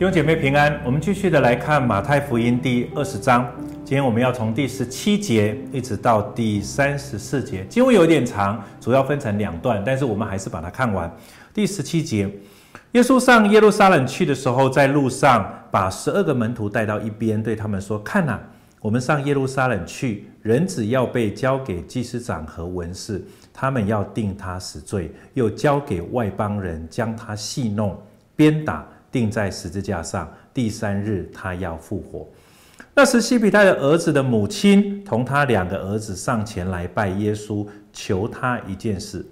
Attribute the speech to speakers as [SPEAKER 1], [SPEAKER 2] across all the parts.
[SPEAKER 1] 弟兄姐妹平安，我们继续的来看马太福音第二十章。今天我们要从第十七节一直到第三十四节，经文有点长，主要分成两段，但是我们还是把它看完。第十七节，耶稣上耶路撒冷去的时候，在路上把十二个门徒带到一边，对他们说：“看哪，我们上耶路撒冷去，人子要被交给祭司长和文士，他们要定他死罪，又交给外邦人将他戏弄、鞭打。”钉在十字架上，第三日他要复活。那时，西庇太的儿子的母亲同他两个儿子上前来拜耶稣，求他一件事。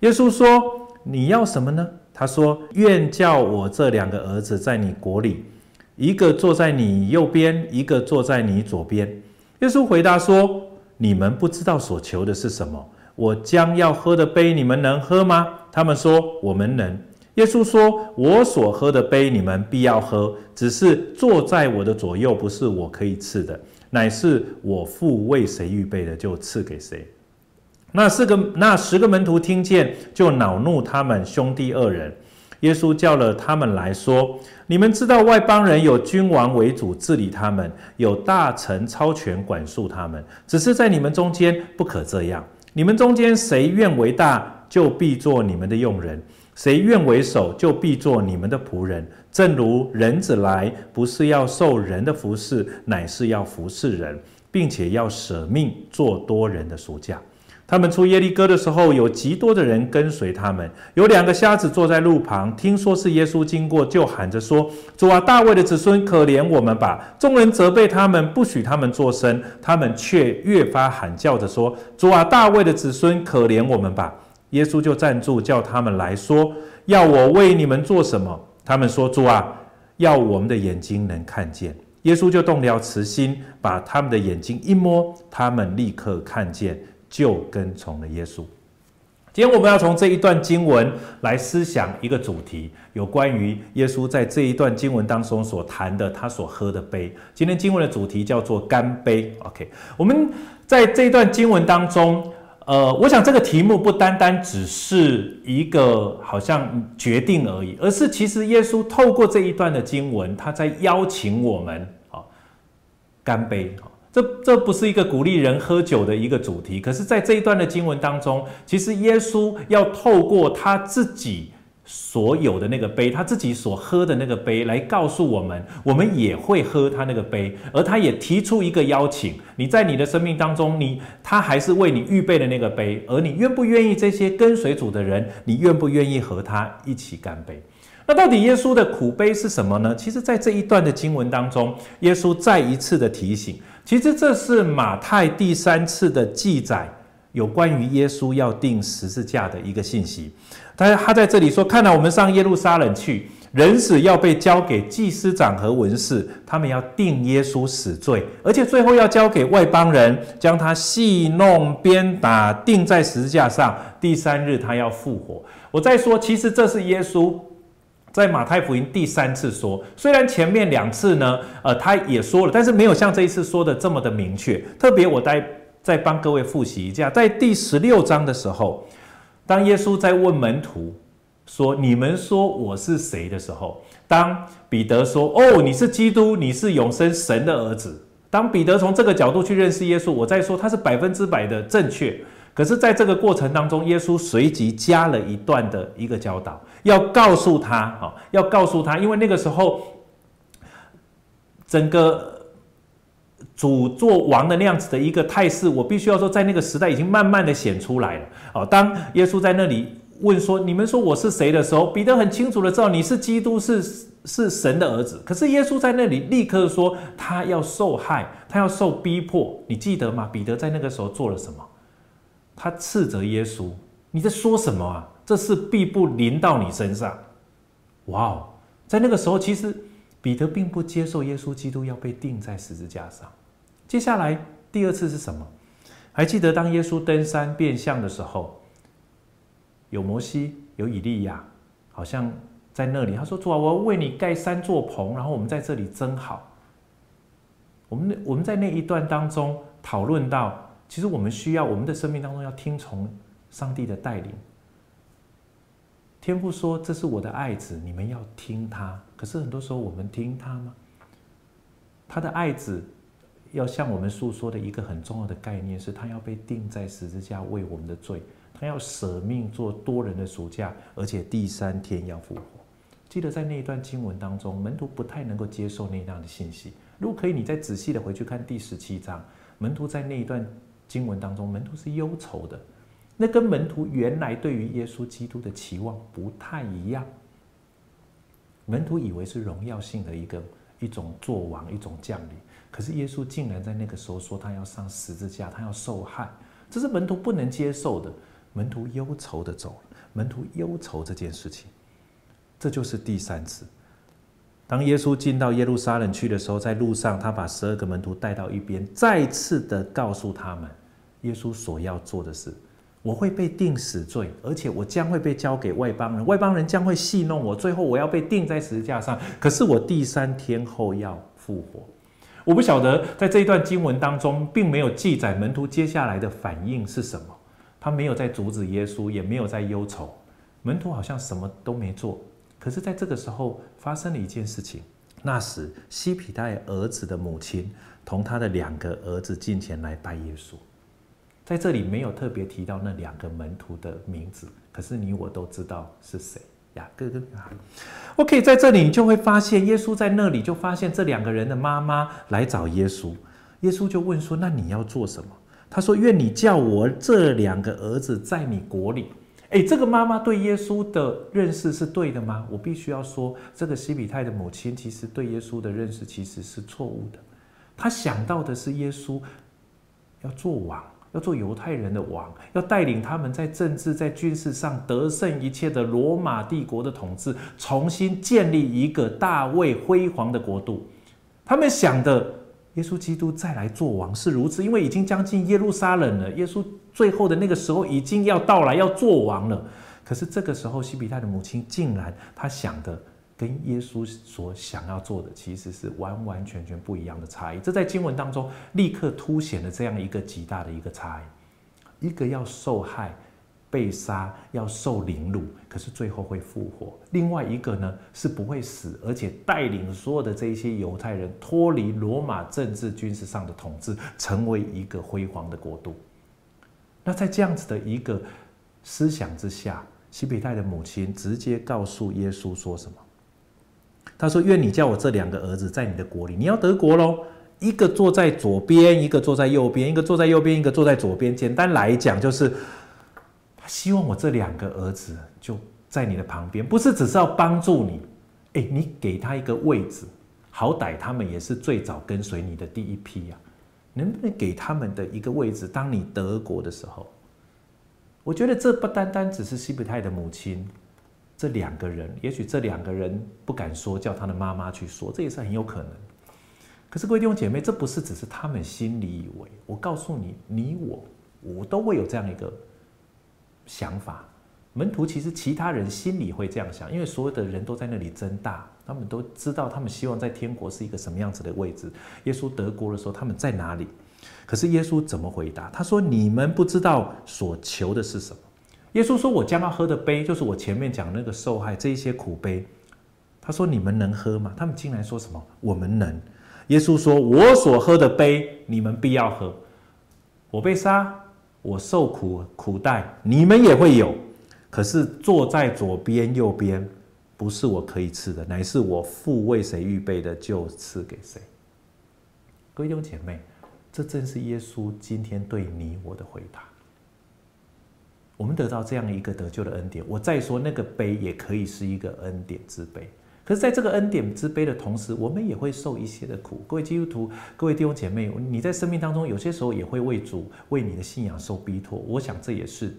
[SPEAKER 1] 耶稣说：“你要什么呢？”他说：“愿叫我这两个儿子在你国里，一个坐在你右边，一个坐在你左边。”耶稣回答说：“你们不知道所求的是什么。我将要喝的杯，你们能喝吗？”他们说：“我们能。”耶稣说：“我所喝的杯，你们必要喝；只是坐在我的左右，不是我可以赐的，乃是我父为谁预备的，就赐给谁。”那四个、那十个门徒听见，就恼怒他们兄弟二人。耶稣叫了他们来说：“你们知道外邦人有君王为主治理他们，有大臣超权管束他们。只是在你们中间不可这样。你们中间谁愿为大，就必做你们的用人。”谁愿为首，就必做你们的仆人。正如人子来，不是要受人的服侍，乃是要服侍人，并且要舍命做多人的赎价。他们出耶利哥的时候，有极多的人跟随他们。有两个瞎子坐在路旁，听说是耶稣经过，就喊着说：“主啊，大卫的子孙，可怜我们吧！”众人责备他们，不许他们作声。他们却越发喊叫着说：“主啊，大卫的子孙，可怜我们吧！”耶稣就站住，叫他们来说：“要我为你们做什么？”他们说：“主啊，要我们的眼睛能看见。”耶稣就动了慈心，把他们的眼睛一摸，他们立刻看见，就跟从了耶稣。今天我们要从这一段经文来思想一个主题，有关于耶稣在这一段经文当中所谈的他所喝的杯。今天经文的主题叫做干杯。OK，我们在这一段经文当中。呃，我想这个题目不单单只是一个好像决定而已，而是其实耶稣透过这一段的经文，他在邀请我们啊，干杯。这这不是一个鼓励人喝酒的一个主题，可是，在这一段的经文当中，其实耶稣要透过他自己。所有的那个杯，他自己所喝的那个杯，来告诉我们，我们也会喝他那个杯，而他也提出一个邀请：你在你的生命当中，你他还是为你预备的那个杯，而你愿不愿意？这些跟随主的人，你愿不愿意和他一起干杯？那到底耶稣的苦杯是什么呢？其实，在这一段的经文当中，耶稣再一次的提醒，其实这是马太第三次的记载，有关于耶稣要定十字架的一个信息。他他在这里说：“看来我们上耶路撒冷去，人子要被交给祭司长和文士，他们要定耶稣死罪，而且最后要交给外邦人，将他戏弄、鞭打，钉在十字架上。第三日他要复活。”我再说，其实这是耶稣在马太福音第三次说，虽然前面两次呢，呃，他也说了，但是没有像这一次说的这么的明确。特别我在再帮各位复习一下，在第十六章的时候。当耶稣在问门徒说：“你们说我是谁？”的时候，当彼得说：“哦，你是基督，你是永生神的儿子。”当彼得从这个角度去认识耶稣，我在说他是百分之百的正确。可是，在这个过程当中，耶稣随即加了一段的一个教导，要告诉他啊，要告诉他，因为那个时候整个主做王的那样子的一个态势，我必须要说，在那个时代已经慢慢的显出来了。哦，当耶稣在那里问说：“你们说我是谁？”的时候，彼得很清楚的知道你是基督，是是神的儿子。可是耶稣在那里立刻说，他要受害，他要受逼迫。你记得吗？彼得在那个时候做了什么？他斥责耶稣：“你在说什么啊？这事必不临到你身上。”哇哦，在那个时候，其实彼得并不接受耶稣基督要被钉在十字架上。接下来第二次是什么？还记得当耶稣登山变像的时候，有摩西，有以利亚，好像在那里。他说：“主啊，我要为你盖三座棚，然后我们在这里真好。”我们我们在那一段当中讨论到，其实我们需要我们的生命当中要听从上帝的带领。天父说：“这是我的爱子，你们要听他。”可是很多时候，我们听他吗？他的爱子要向我们诉说的一个很重要的概念是，他要被钉在十字架为我们的罪，他要舍命做多人的赎价，而且第三天要复活。记得在那一段经文当中，门徒不太能够接受那样的信息。如果可以，你再仔细的回去看第十七章，门徒在那一段经文当中，门徒是忧愁的。那跟门徒原来对于耶稣基督的期望不太一样。门徒以为是荣耀性的一个一种作王，一种降临，可是耶稣竟然在那个时候说他要上十字架，他要受害，这是门徒不能接受的。门徒忧愁的走了，门徒忧愁这件事情，这就是第三次。当耶稣进到耶路撒冷去的时候，在路上他把十二个门徒带到一边，再次的告诉他们，耶稣所要做的事。我会被定死罪，而且我将会被交给外邦人，外邦人将会戏弄我，最后我要被钉在十字架上。可是我第三天后要复活。我不晓得在这一段经文当中，并没有记载门徒接下来的反应是什么。他没有在阻止耶稣，也没有在忧愁。门徒好像什么都没做。可是在这个时候发生了一件事情。那时西皮带儿子的母亲同他的两个儿子进前来拜耶稣。在这里没有特别提到那两个门徒的名字，可是你我都知道是谁，雅各跟约翰。OK，在这里你就会发现，耶稣在那里就发现这两个人的妈妈来找耶稣，耶稣就问说：“那你要做什么？”他说：“愿你叫我这两个儿子在你国里。”诶，这个妈妈对耶稣的认识是对的吗？我必须要说，这个西比泰的母亲其实对耶稣的认识其实是错误的，她想到的是耶稣要做王。要做犹太人的王，要带领他们在政治、在军事上得胜一切的罗马帝国的统治，重新建立一个大卫辉煌的国度。他们想的耶稣基督再来做王是如此，因为已经将近耶路撒冷了，耶稣最后的那个时候已经要到来，要做王了。可是这个时候，西庇太的母亲竟然他想的。跟耶稣所想要做的其实是完完全全不一样的差异，这在经文当中立刻凸显了这样一个极大的一个差异：一个要受害、被杀、要受凌辱，可是最后会复活；另外一个呢是不会死，而且带领所有的这些犹太人脱离罗马政治军事上的统治，成为一个辉煌的国度。那在这样子的一个思想之下，西庇太的母亲直接告诉耶稣说什么？他说：“愿你叫我这两个儿子在你的国里，你要德国喽。一个坐在左边，一个坐在右边，一个坐在右边，一个坐在左边。简单来讲，就是他希望我这两个儿子就在你的旁边，不是只是要帮助你。诶，你给他一个位置，好歹他们也是最早跟随你的第一批呀。能不能给他们的一个位置？当你德国的时候，我觉得这不单单只是西庇太的母亲。”这两个人，也许这两个人不敢说，叫他的妈妈去说，这也是很有可能。可是各位弟兄姐妹，这不是只是他们心里以为。我告诉你，你我我都会有这样一个想法。门徒其实其他人心里会这样想，因为所有的人都在那里争大，他们都知道他们希望在天国是一个什么样子的位置。耶稣得国的时候，他们在哪里？可是耶稣怎么回答？他说：“你们不知道所求的是什么。”耶稣说：“我将要喝的杯，就是我前面讲那个受害这一些苦杯。”他说：“你们能喝吗？”他们竟然说什么：“我们能。”耶稣说：“我所喝的杯，你们必要喝。我被杀，我受苦苦待，你们也会有。可是坐在左边、右边，不是我可以吃的，乃是我父为谁预备的，就赐给谁。”各位弟兄姐妹，这正是耶稣今天对你我的回答。我们得到这样一个得救的恩典，我再说那个杯也可以是一个恩典之杯。可是，在这个恩典之杯的同时，我们也会受一些的苦。各位基督徒，各位弟兄姐妹，你在生命当中有些时候也会为主、为你的信仰受逼迫。我想这也是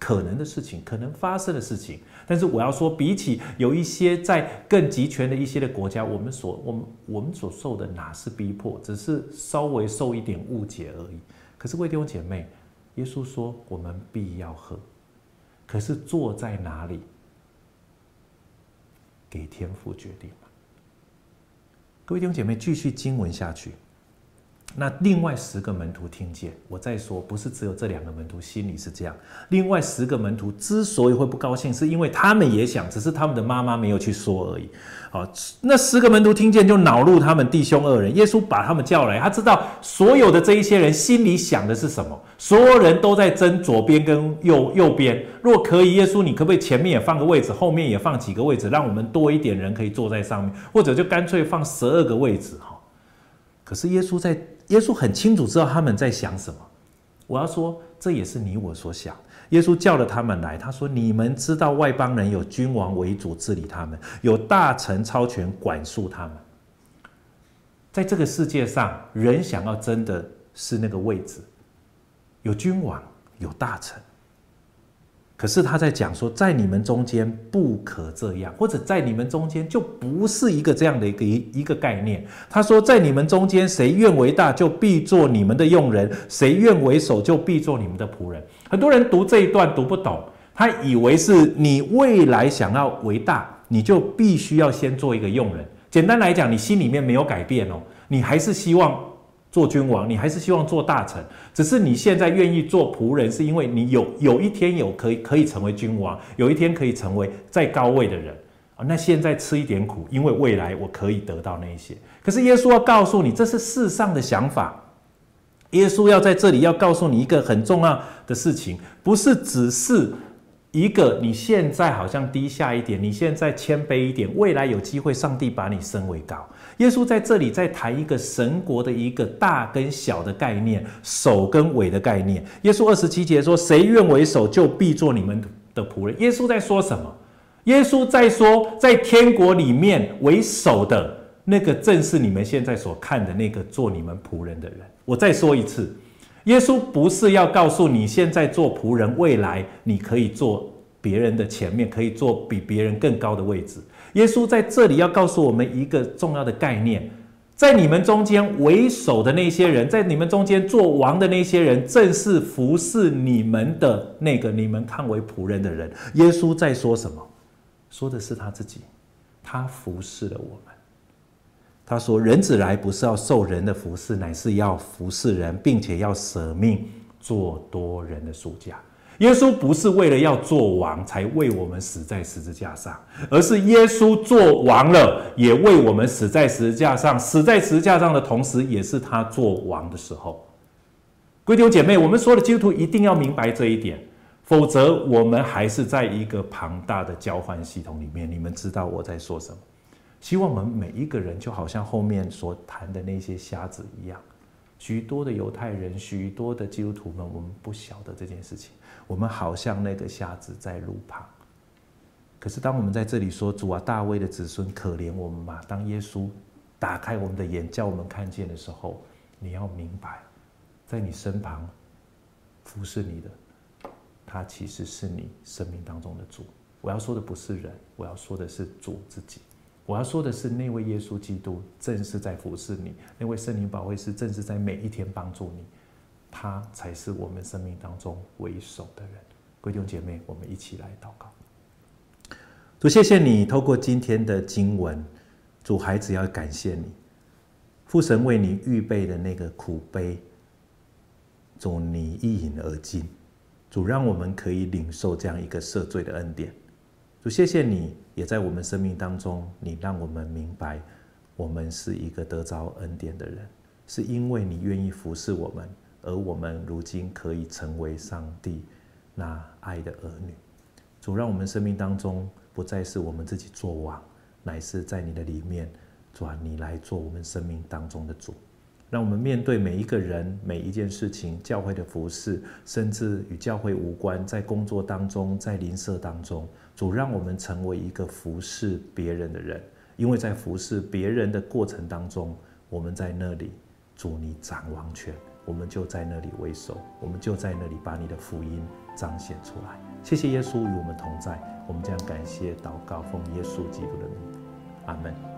[SPEAKER 1] 可能的事情，可能发生的事情。但是我要说，比起有一些在更极权的一些的国家，我们所我们我们所受的哪是逼迫，只是稍微受一点误解而已。可是，各位弟兄姐妹。耶稣说：“我们必要喝，可是坐在哪里，给天父决定。”各位弟兄姐妹，继续经文下去。那另外十个门徒听见，我再说，不是只有这两个门徒心里是这样。另外十个门徒之所以会不高兴，是因为他们也想，只是他们的妈妈没有去说而已。好，那十个门徒听见就恼怒他们弟兄二人。耶稣把他们叫来，他知道所有的这一些人心里想的是什么。所有人都在争左边跟右右边。若可以，耶稣，你可不可以前面也放个位置，后面也放几个位置，让我们多一点人可以坐在上面，或者就干脆放十二个位置哈。可是耶稣在。耶稣很清楚知道他们在想什么。我要说，这也是你我所想。耶稣叫了他们来，他说：“你们知道外邦人有君王为主治理他们，有大臣超权管束他们。在这个世界上，人想要争的是那个位置，有君王，有大臣。”可是他在讲说，在你们中间不可这样，或者在你们中间就不是一个这样的一个一一个概念。他说，在你们中间，谁愿为大，就必做你们的用人；谁愿为首，就必做你们的仆人。很多人读这一段读不懂，他以为是你未来想要为大，你就必须要先做一个用人。简单来讲，你心里面没有改变哦，你还是希望。做君王，你还是希望做大臣，只是你现在愿意做仆人，是因为你有有一天有可以可以成为君王，有一天可以成为在高位的人啊。那现在吃一点苦，因为未来我可以得到那一些。可是耶稣要告诉你，这是世上的想法。耶稣要在这里要告诉你一个很重要的事情，不是只是一个你现在好像低下一点，你现在谦卑一点，未来有机会上帝把你升为高。耶稣在这里在谈一个神国的一个大跟小的概念，首跟尾的概念。耶稣二十七节说：“谁愿为首，就必做你们的仆人。”耶稣在说什么？耶稣在说，在天国里面为首的那个，正是你们现在所看的那个做你们仆人的人。我再说一次，耶稣不是要告诉你现在做仆人，未来你可以做别人的前面，可以做比别人更高的位置。耶稣在这里要告诉我们一个重要的概念，在你们中间为首的那些人，在你们中间做王的那些人，正是服侍你们的那个你们看为仆人的人。耶稣在说什么？说的是他自己，他服侍了我们。他说：“人子来不是要受人的服侍，乃是要服侍人，并且要舍命做多人的赎价。”耶稣不是为了要做王才为我们死在十字架上，而是耶稣做王了，也为我们死在十字架上。死在十字架上的同时，也是他做王的时候。弟兄姐妹，我们说的基督徒一定要明白这一点，否则我们还是在一个庞大的交换系统里面。你们知道我在说什么？希望我们每一个人就好像后面所谈的那些瞎子一样。许多的犹太人，许多的基督徒们，我们不晓得这件事情。我们好像那个瞎子在路旁。可是当我们在这里说：“主啊，大卫的子孙，可怜我们吧！”当耶稣打开我们的眼，叫我们看见的时候，你要明白，在你身旁服侍你的，他其实是你生命当中的主。我要说的不是人，我要说的是主自己。我要说的是，那位耶稣基督正是在服侍你，那位圣灵保惠师正是在每一天帮助你，他才是我们生命当中为首的人。各位弟兄姐妹，我们一起来祷告。主，谢谢你透过今天的经文，主孩子要感谢你，父神为你预备的那个苦杯，主你一饮而尽，主让我们可以领受这样一个赦罪的恩典。主，谢谢你，也在我们生命当中，你让我们明白，我们是一个得着恩典的人，是因为你愿意服侍我们，而我们如今可以成为上帝那爱的儿女。主，让我们生命当中不再是我们自己作王，乃是在你的里面，主啊，你来做我们生命当中的主。让我们面对每一个人、每一件事情，教会的服侍，甚至与教会无关，在工作当中，在邻舍当中，主让我们成为一个服侍别人的人。因为在服侍别人的过程当中，我们在那里，主你掌王权，我们就在那里为首，我们就在那里把你的福音彰显出来。谢谢耶稣与我们同在，我们将感谢祷告，奉耶稣基督的名，阿门。